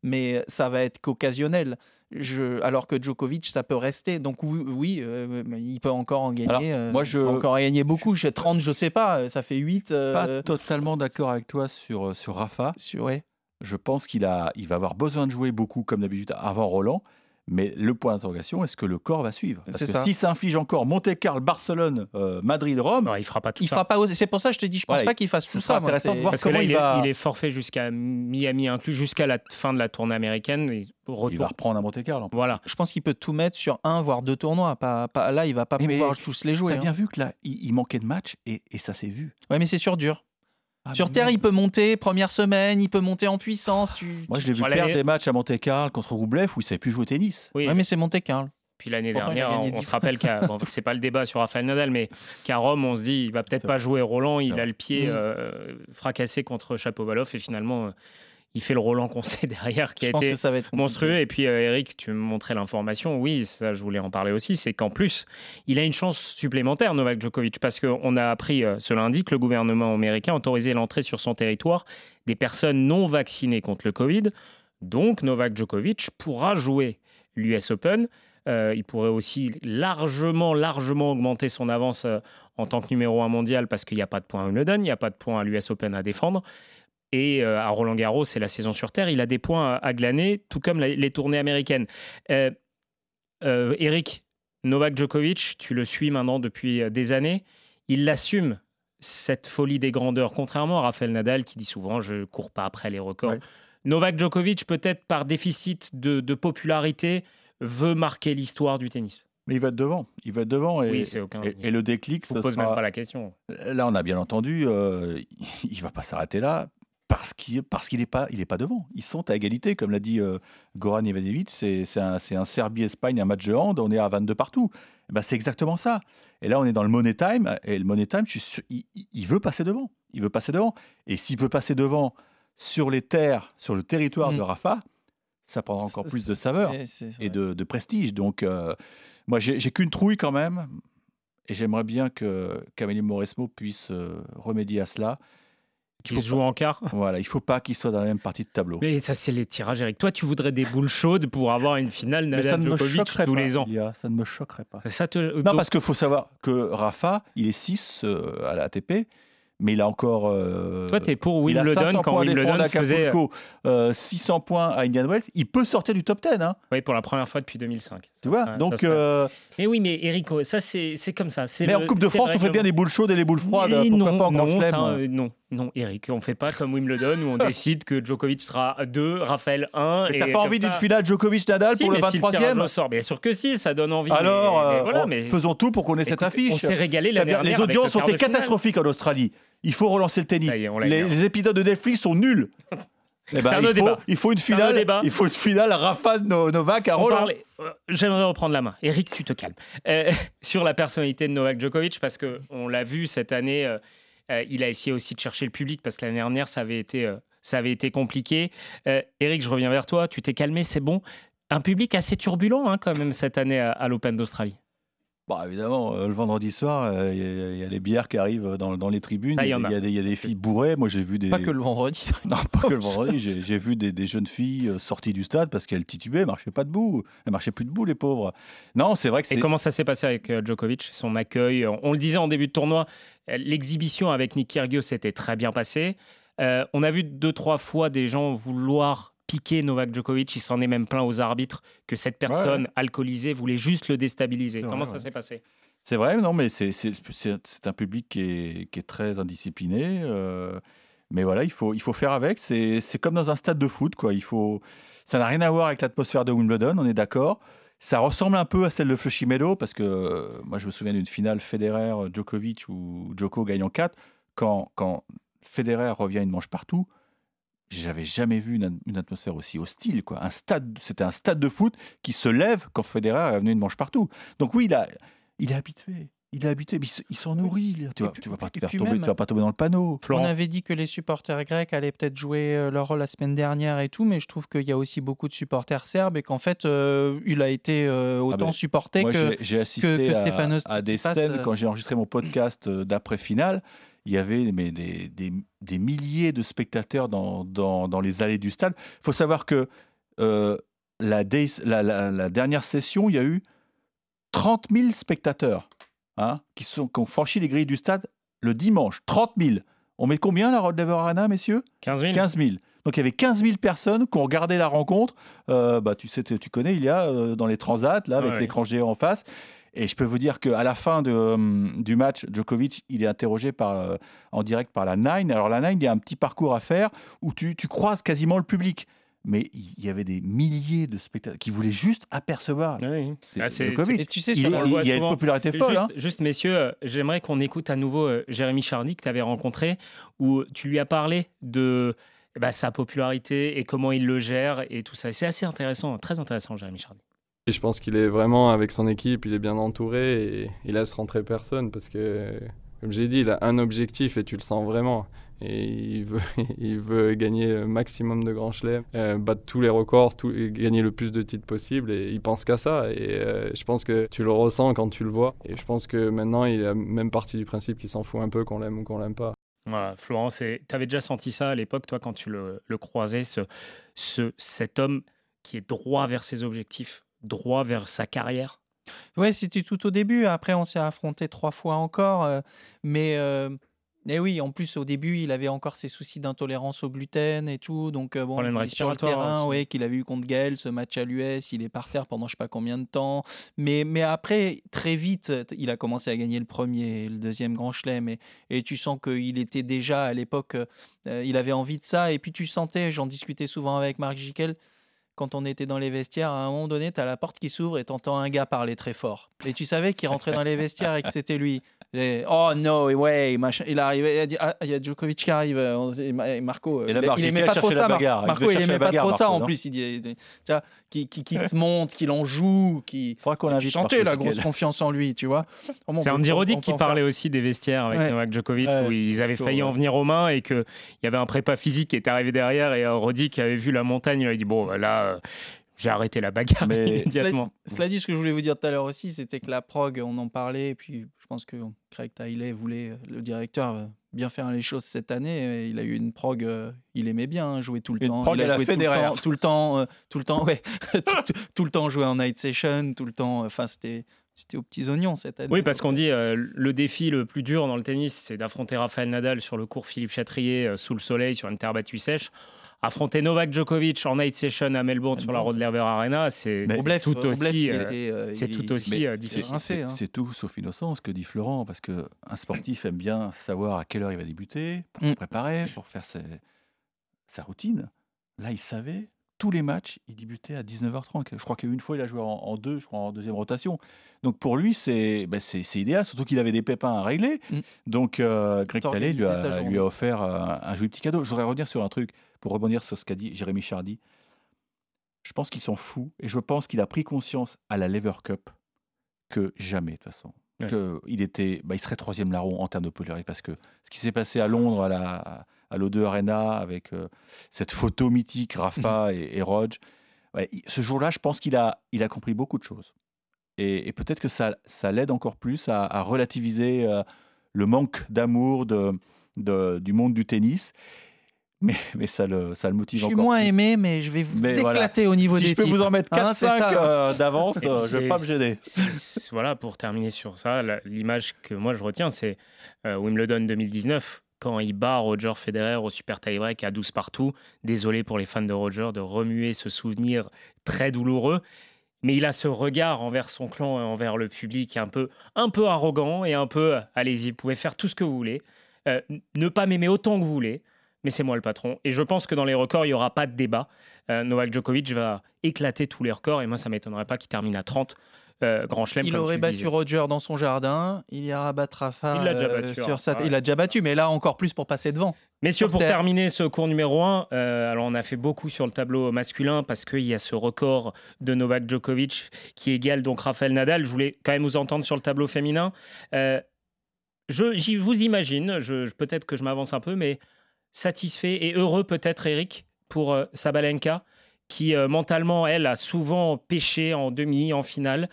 Mais ça va être qu'occasionnel. Je, alors que Djokovic, ça peut rester. Donc oui, oui, euh, il peut encore en gagner. Alors, euh, moi, je- encore en gagner beaucoup. J'ai 30, je sais pas. Ça fait 8. Pas totalement d'accord avec toi sur, euh, sur Rafa. sur, ouais. Je pense qu'il a, il va avoir besoin de jouer beaucoup, comme d'habitude, avant Roland. Mais le point d'interrogation, est-ce que le corps va suivre? Parce C'est que ça. s'il s'inflige encore Monte-Carlo, Barcelone, euh, Madrid, Rome, Non, il fera pas tout Il ça. fera pas oser. C'est pour ça que je te dis, je pense Ouais, pas qu'il fasse tout ça. moi, Parce que là, il il, va- est, il est forfait jusqu'à Miami inclus, jusqu'à la fin de la tournée américaine. et il va reprendre un Monte-Carlo. Voilà. Je pense qu'il peut tout mettre sur un voire deux tournois. Pas, pas- là, il va pas Mais- mais pouvoir tous les jouer. T'as hein. bien vu que là, il, il manquait de matchs et, et ça s'est vu. Ouais, mais c'est sur dur. Ah, sur terre, il peut monter première semaine, il peut monter en puissance. Tu... Moi, je l'ai vu Voilà, perdre les- des matchs à Monte-Carlo contre Roublev où il savait plus jouer au tennis. Oui. Ouais, mais c'est Monte Carlo. Puis l'année Pourtant, il a dernière, gagné on, se rappelle qu'à bon, c'est pas le débat sur Rafael Nadal, mais qu'à Rome, on se dit il va peut-être C'est pas jouer Roland, il a le pied Mm. euh, fracassé contre Chapovalov et finalement euh, il fait le Roland qu'on sait derrière qui Je a pense été que ça va être compliqué. monstrueux. Et puis, euh, Eric, tu me montrais l'information. Oui, ça, je voulais en parler aussi. C'est qu'en plus, il a une chance supplémentaire, Novak Djokovic, parce qu'on a appris euh, ce lundi que le gouvernement américain a autorisé l'entrée sur son territoire des personnes non vaccinées contre le Covid. Donc, Novak Djokovic pourra jouer l'US Open. Euh, il pourrait aussi largement, largement augmenter son avance euh, en tant que numéro un mondial parce qu'il n'y a pas de points à Wimbledon, il n'y a pas de points à l'US Open à défendre. Et euh, à Roland Garros, c'est la saison sur Terre, il a des points à, glaner, tout comme les tournées américaines. Euh, euh, Eric, Novak Djokovic, tu le suis maintenant depuis des années, il assume cette folie des grandeurs, contrairement à Rafael Nadal qui dit souvent je cours pas après les records. Ouais. Novak Djokovic, peut-être par déficit de, de popularité, veut marquer l'histoire du tennis. Mais il va être devant. Il va être devant. Et, Oui, c'est aucun. et, et le déclic, Je ne pose sera- même pas la question. Là, on a bien entendu, euh, il va pas s'arrêter là parce qu'il parce qu'il n'est pas, il est pas devant. Ils sont à égalité, comme l'a dit euh, Goran Ivanovic. C'est c'est un, c'est un Serbie-Espagne, un match de hand. On est à 22 partout. Eh ben, c'est exactement ça. Et là, on est dans le money time. Et le money time, je suis sûr- il, veut passer devant. Il veut passer devant. Et s'il peut passer devant sur les terres, sur le territoire Mm. de Rafa, ça prendra encore plus de saveur et de, de prestige. Donc, euh, moi, j'ai j'ai qu'une trouille quand même. Et j'aimerais bien que Camélie Mauresmo puisse euh, remédier à cela. Qui se joue en quart. Voilà, il faut pas qu'il soit dans la même partie de tableau. Mais ça, c'est les tirages, Eric. Toi, tu voudrais des boules chaudes pour avoir une finale Nadal-Djokovic choquerait tous pas, les ans. Ça ne me choquerait pas. Ça te... Non, donc- parce qu'il faut savoir que Rafa, il est 6 à la ATP, mais il a encore. euh, Toi, tu es pour Wimbledon 500 quand à Wimbledon à faisait. Euh, 600 points à Indian Wells. Il peut sortir du top 10. Hein, Oui, pour la première fois depuis 2005. tu vois Ouais, Donc, serait- euh, Mais oui, mais Eric, ça, c'est comme ça. mais le- en Coupe de France, on fait bien les boules chaudes et les boules froides. Pourquoi non, pas en non, ça, euh, non. Non, Eric, on fait pas comme Wimbledon où on décide que Djokovic sera 2, Raphaël 1. Mais t'as pas envie d'une finale Djokovic-Nadal si, pour le mais si le tirage 23e au sort, bien sûr que si, ça donne envie. Alors, mais, mais euh, voilà, on- mais faisons tout pour qu'on ait cette affiche. on s'est régalé l'année bien- dernière Les audiences ont été catastrophiques en Australie. Il faut relancer le tennis. Est, l'a les, épisodes de Netflix sont nuls. Eh ben, un il, faut, débat. il faut une un finale. débat. Il faut une finale Rafa No- Novak à Roland. euh, J'aimerais reprendre la main. Eric, tu te calmes. Euh, sur la personnalité de Novak Djokovic, parce que on l'a vu cette année, euh, il a essayé aussi de chercher le public, parce que l'année dernière, ça avait été, euh, ça avait été compliqué. Euh, Eric, je reviens vers toi. Tu t'es calmé, c'est bon. Un public assez turbulent, hein, quand même, cette année à, à l'Open d'Australie. Bah, évidemment, euh, le vendredi soir, euh, il y, a- il y a les bières qui arrivent dans, dans les tribunes. Il y a des- a. il y, a des- il y a des filles bourrées. Moi, j'ai vu des. Pas que le vendredi. Non, pas que le vendredi. J'ai j'ai vu des, des jeunes filles euh, sorties du stade parce qu'elles titubaient, elles marchaient pas debout. Elles marchaient plus debout, les pauvres. Non, c'est vrai que c'est. Et comment ça s'est passé avec euh, Djokovic, son accueil? On le disait en début de tournoi, euh, l'exhibition avec Nick Kyrgios s'était très bien passée. Euh, on a vu deux, trois fois des gens vouloir piquer Novak Djokovic. Il s'en est même plaint aux arbitres que cette personne alcoolisée voulait juste le déstabiliser. Comment ça s'est passé? C'est vrai, non, mais c'est un public qui est, qui est très indiscipliné. euh, mais voilà, il faut, il faut faire avec. C'est c'est comme dans un stade de foot, quoi. Il faut, ça n'a rien à voir avec l'atmosphère de Wimbledon, on est d'accord. Ça ressemble un peu à celle de Flushing Meadow, parce que euh, moi, je me souviens d'une finale Federer-Djokovic où Djoko gagne en 4. Quand, quand Federer revient une manche partout, j'avais jamais vu une, une atmosphère aussi hostile. Quoi. Un stade, c'était un stade de foot qui se lève quand Federer est venu une manche partout. Donc oui, il, a, il est habitué. Il est habitué, mais il se- il s'en nourrit. Tu vas, tu vas pas te faire tomber, même- tu vas pas tomber dans le panneau. On avait dit que les supporters grecs allaient peut-être jouer euh, leur rôle la semaine dernière et tout, mais je trouve qu'il y a aussi beaucoup de supporters serbes et qu'en fait, euh, il a été euh, autant ben, supporté Moi, que, j'ai- j'ai assisté que, que à- des scènes euh, quand j'ai enregistré mon podcast euh, d'après-finale. Il y avait mais, des, des- des milliers de spectateurs dans, dans- dans les allées du stade. Il faut savoir que euh, la- la- la dernière session, il y a eu 30 000 spectateurs hein, qui, sont, qui ont franchi les grilles du stade le dimanche. 30 000. On met combien la Rod Laver Arena, messieurs? 15 000 15 000. Donc il y avait 15 000 personnes qui ont regardé la rencontre. Euh, bah, tu sais, tu connais, il y a euh, dans les transats, là, avec Ouais. l'écran géant en face. Et je peux vous dire qu'à la fin de, hum, du match, Djokovic, il est interrogé par, euh, en direct par la Nine. Alors la Nine, il y a un petit parcours à faire où tu, tu croises quasiment le public. Mais il y avait des milliers de spectateurs qui voulaient juste apercevoir Oui. Ah, Djokovic. Et tu sais, il, on le voit il y a une popularité folle. Juste, hein. juste, messieurs, euh, j'aimerais qu'on écoute à nouveau euh, Jérémy Charny que tu avais rencontré, où tu lui as parlé de eh ben, sa popularité et comment il le gère et tout ça. C'est assez intéressant, très intéressant, Jérémy Charny. Et je pense qu'il est vraiment avec son équipe, il est bien entouré et il laisse rentrer personne parce que, comme j'ai dit, il a un objectif et tu le sens vraiment. Et il veut, il veut gagner le maximum de grands chelems, euh, battre tous les records, tout- gagner le plus de titres possible. Et il pense qu'à ça. Et euh, je pense que tu le ressens quand tu le vois. Et je pense que maintenant, il a même partie du principe qu'il s'en fout un peu qu'on l'aime ou qu'on l'aime pas. Voilà, Florent, tu avais déjà senti ça à l'époque, toi, quand tu le, le croisais, ce, ce, cet homme qui est droit vers ses objectifs, droit vers sa carrière? Ouais, c'était tout au début. Après, on s'est affronté trois fois encore. euh, mais euh, et oui, en plus, au début, il avait encore ses soucis d'intolérance au gluten et tout. Donc, euh, bon, Problème il est sur le terrain, aussi. ouais, qu'il avait eu contre Gaël, ce match à l'US, il est par terre pendant je sais pas combien de temps. Mais, mais après, très vite, il a commencé à gagner le premier et le deuxième grand chelem. Et, et tu sens qu'il était déjà à l'époque, euh, il avait envie de ça. Et puis tu sentais, j'en discutais souvent avec Marc Jiquel, quand on était dans les vestiaires, à un moment donné, tu as la porte qui s'ouvre et t'entends un gars parler très fort. Et tu savais qu'il rentrait dans les vestiaires et que c'était lui. Et, oh no way, machin. Il arrivait, il a dit, ah, il y a Djokovic qui arrive. euh, on se dit, Ma- Marco, Et là, il, Marc il Jiquel aimait pas trop ça. Bagarre. Il Marco, il pas bagarre, trop ça. Marco, En plus, il, dit- tu vois, qui, qui, qui se monte, qui l'en joue, qui. Faudra qu'on Marco la grosse confiance en lui, tu vois. C'est Andy Roddick qui parlait aussi des vestiaires avec Ouais. Novak Djokovic, Ouais, où ils avaient failli en venir aux mains et qu'il y avait un prépa physique qui était arrivé derrière et euh, Roddick avait vu la montagne, il a dit Bon, là, euh, j'ai arrêté la bagarre Mais- immédiatement. Cela dit, ce que je voulais vous dire tout à l'heure aussi, c'était que la prog, on en parlait, et puis pense que Craig Tiley voulait, euh, le directeur, euh, bien faire les choses cette année. Il a eu une prog, euh, il aimait bien jouer tout le Une temps. prog il a la joué tout le temps, tout le temps, euh, tout le temps, ouais, tout, tout- tout le temps jouer en night session, tout le temps. Enfin, c'était, c'était aux petits oignons cette année. Oui, parce qu'on dit euh, le défi le plus dur dans le tennis, c'est d'affronter Rafael Nadal sur le court Philippe Chatrier euh, sous le soleil sur une terre battue sèche. Affronter Novak Djokovic en night session à Melbourne sur la Rod Laver Arena, c'est tout aussi, c'est tout aussi difficile. Hein. C'est tout sauf innocent ce que dit Florent, parce que un sportif aime bien savoir à quelle heure il va débuter, pour se mm. préparer, pour faire sa routine. Là, il savait tous les matchs, il débutait à 19h30. Je crois qu'une fois, il a joué en, deux, je crois, en deuxième rotation. Donc pour lui, c'est bah, idéal, surtout qu'il avait des pépins à régler. Mm. Donc euh, Greg Calais lui a, lui a offert un, un, joli petit cadeau. Je voudrais revenir sur un truc, pour rebondir sur ce qu'a dit Jérémy Chardy. Je pense qu'il s'en fout, et je pense qu'il a pris conscience à la Lever Cup que jamais, de toute façon. il, était, bah, il serait troisième larron en termes de popularité, parce que ce qui s'est passé à Londres, à la à l'O2 Arena avec euh, cette photo mythique Rafa et, et ce jour-là, je pense qu'il a, il a compris beaucoup de choses. Et, peut-être que ça, ça l'aide encore plus à, relativiser euh, le manque d'amour de, du monde du tennis. Mais, mais ça, le, ça le motive encore. Je suis moins aimé, mais je vais vous éclater au niveau si des je peux vous en mettre 4-5 hein, euh, d'avance, je ne vais pas me gêner. Voilà, pour terminer sur ça, l'image que moi je retiens, c'est Wimbledon 2019 quand il bat Roger Federer au super tie-break à 12 partout. Désolé pour les fans de Roger de remuer ce souvenir très douloureux. Mais il a ce regard envers son clan et envers le public un peu, un peu arrogant et un peu allez-y, vous pouvez faire tout ce que vous voulez. Euh, ne pas m'aimer autant que vous voulez, mais c'est moi le patron. Et je pense que dans les records, il n'y aura pas de débat. Euh, Novak Djokovic va éclater tous les records et moi, ça ne m'étonnerait pas qu'il termine à 30. Euh, Grand Chelem. Il aurait battu Roger dans son jardin. Il ira battre Rafa il déjà battu, sur sa... Il a déjà battu, mais là encore plus pour passer devant. Messieurs, pour terminer ce cours numéro 1, euh, alors on a fait beaucoup sur le tableau masculin parce qu'il y a ce record de Novak Djokovic qui égale donc Rafael Nadal. Je voulais quand même vous entendre sur le tableau féminin. Euh, je vous imagine, je, peut-être que je m'avance un peu, mais satisfait et heureux peut-être, Eric, pour Sabalenka, qui mentalement, elle, a souvent pêché en demi, en finale.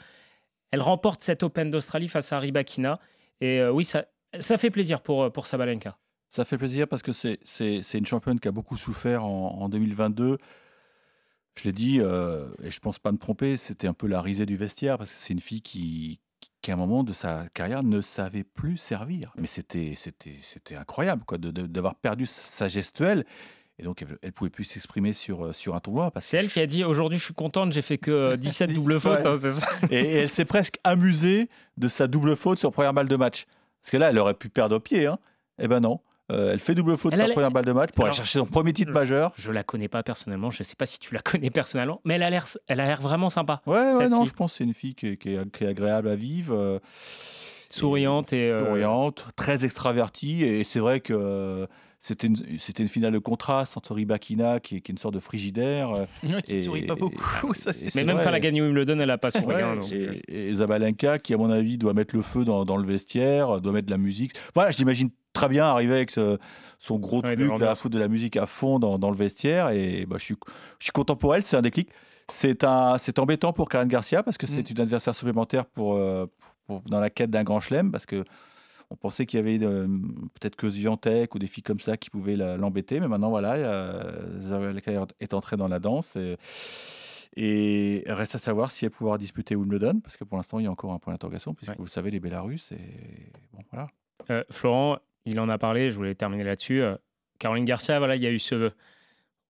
Elle remporte cet Open d'Australie face à Ribakina. Et euh, oui, ça, ça fait plaisir pour, euh, pour Sabalenka. Ça fait plaisir parce que c'est une championne qui a beaucoup souffert en, 2022. Je l'ai dit, euh, et je pense pas me tromper, c'était un peu la risée du vestiaire parce que c'est une fille qui, qui, à un moment de sa carrière, ne savait plus servir. Mais c'était incroyable quoi, d'avoir perdu sa gestuelle et donc, elle ne pouvait plus s'exprimer sur, euh, sur un tournoi. C'est elle qui a dit aujourd'hui, je suis contente, j'ai fait que 17 doubles fautes. Hein, ça et, elle s'est presque amusée de sa double faute sur première balle de match. Parce que là, elle aurait pu perdre au pied. Hein. Eh ben non. Euh, elle fait double faute sur première balle de match pour aller chercher son premier titre majeur. Je la connais pas personnellement, je ne sais pas si tu la connais personnellement, mais elle a l'air, elle a l'air vraiment sympa. Ouais, non, je pense que c'est une fille qui est, qui, est, agréable à vivre. Euh, souriante et, souriante, très extravertie et c'est vrai que c'était une, une, finale de contraste entre Ribakina, qui est, qui est une sorte de frigidaire. Euh, qui et, sourit pas beaucoup. ça, mais même quand elle a gagné Wimbledon, elle n'a pas souri. Ouais, et, Zabalenka, qui, à mon avis, doit mettre le feu dans, dans, le vestiaire, doit mettre de la musique. Voilà, je l'imagine très bien arriver avec son gros truc, à foutre de la musique à fond dans, dans le vestiaire. Et bah, je, suis, je suis content pour elle, c'est un déclic. C'est embêtant pour Karen Garcia parce que c'est mm. une adversaire supplémentaire pour, euh, pour, dans la quête d'un grand chelem parce que on pensait qu'il y avait euh, peut-être que Zviantec ou des filles comme ça qui pouvaient l'embêter, mais maintenant voilà, euh, est entrée dans la danse. Et, reste à savoir si elle pourra disputer Wimbledon, parce que pour l'instant il y a encore un point d'interrogation, puisque vous savez les Bélarus et bon voilà. Euh, Florent, il en a parlé, je voulais terminer là-dessus. Caroline Garcia, voilà, il y a eu ce,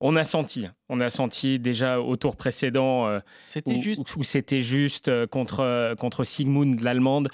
on a senti, on a senti déjà au tour précédent c'était où, juste. où c'était juste contre, contre Sigmund, l'allemande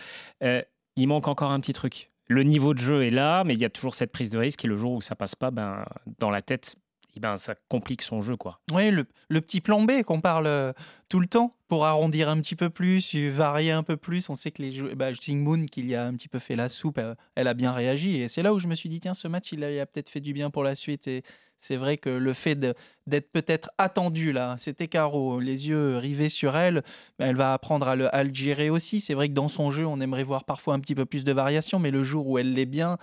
il manque encore un petit truc. Le niveau de jeu est là, mais il y a toujours cette prise de risque et le jour où ça passe pas, ben, dans la tête, eh ben, ça complique son jeu. quoi. Oui, le, petit plan B qu'on parle euh, tout le temps pour arrondir un petit peu plus, varier un peu plus. On sait que les joueurs, bah, Moon, qui y a un petit peu fait la soupe, euh, elle, a bien réagi. Et c'est là où je me suis dit, tiens, ce match, il a, peut-être fait du bien pour la suite. Et c'est vrai que le fait d'être peut-être attendu là, c'était Caro, les yeux rivés sur elle, mais elle va apprendre à le, gérer aussi. C'est vrai que dans son jeu, on aimerait voir parfois un petit peu plus de variation, mais le jour où elle l'est bien,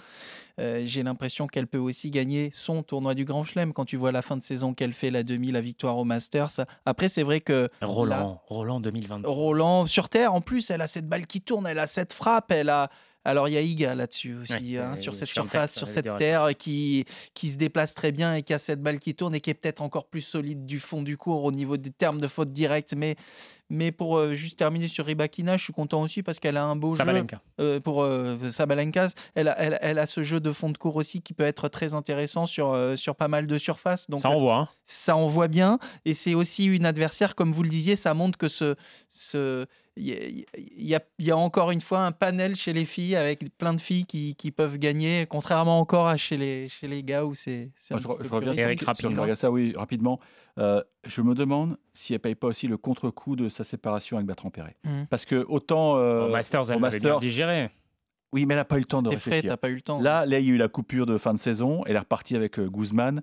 euh, j'ai l'impression qu'elle peut aussi gagner son tournoi du Grand Chelem quand tu vois la fin de saison qu'elle fait, la demi, la victoire au Masters. Après, c'est vrai que. Roland, Roland 2022. Roland sur Terre, en plus, elle a cette balle qui tourne, elle a cette frappe, elle a. Alors il y a Iga là-dessus aussi, hein, sur cette surface, sur cette terre qui, qui se déplace très bien et qui a cette balle qui tourne et qui est peut-être encore plus solide du fond du cours au niveau des termes de faute directe. Mais, Mais pour euh, juste terminer sur Ribakina, je suis content aussi parce qu'elle a un beau Sabalenka. jeu. euh, pour euh, Sabalenka, elle a, elle, elle a ce jeu de fond de cours aussi qui peut être très intéressant sur, euh, sur pas mal de surfaces. Donc, Ça envoie. Hein. ça envoie bien. Et c'est aussi une adversaire, comme vous le disiez, ça montre que ce. ce il y, a- y y encore une fois un panel chez les filles avec plein de filles qui, qui peuvent gagner, contrairement encore à chez les, chez les gars où c'est. je, reviens. Eric, sur, rapidement. sur Gargassa, oui, rapidement. Euh, je me demande si elle paye pas aussi le contre-coup de sa séparation avec Bertrand Perret. Mhm. Parce que autant euh, Au Masters, elle l'avait bien Masters, digéré. oui, mais elle n'a pas eu le temps de frais, réfléchir. t'as pas eu le temps. Là, là, il y a eu la coupure de fin de saison. Elle est repartie avec euh, Guzman.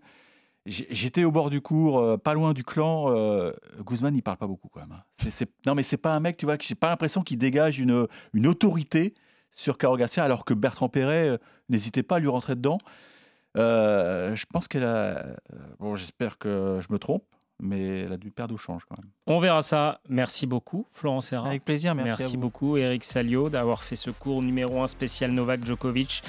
J'étais au bord du cours, euh, pas loin du clan. euh, Guzman, il parle pas beaucoup quand même. hein. Non, mais c'est pas un mec, tu vois, j'ai pas l'impression qu'il dégage une, autorité sur Caro Garcia, alors que Bertrand Perret, euh, n'hésitait pas à lui rentrer dedans. Je pense qu'elle a. Bon, j'espère que je me trompe, mais elle a dû perdre au change quand même. On verra ça. Merci beaucoup, Florent Serra. Avec plaisir, merci, Merci, à vous. beaucoup, Eric Salio, d'avoir fait ce cours numéro 1 spécial Novak Djokovic.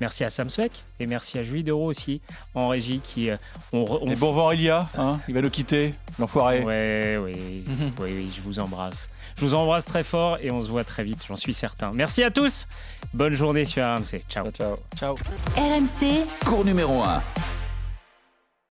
Merci à Sam Swek et merci à Julie Dereau aussi en régie qui. euh, on, on Et bon vent, Elia, hein, il va nous quitter, l'enfoiré. Ouais, oui, oui, oui, je vous embrasse. Je vous embrasse très fort et on se voit très vite, j'en suis certain. Merci à tous. Bonne journée sur RMC. Ciao. ciao. Ciao. RMC, Cours numéro 1.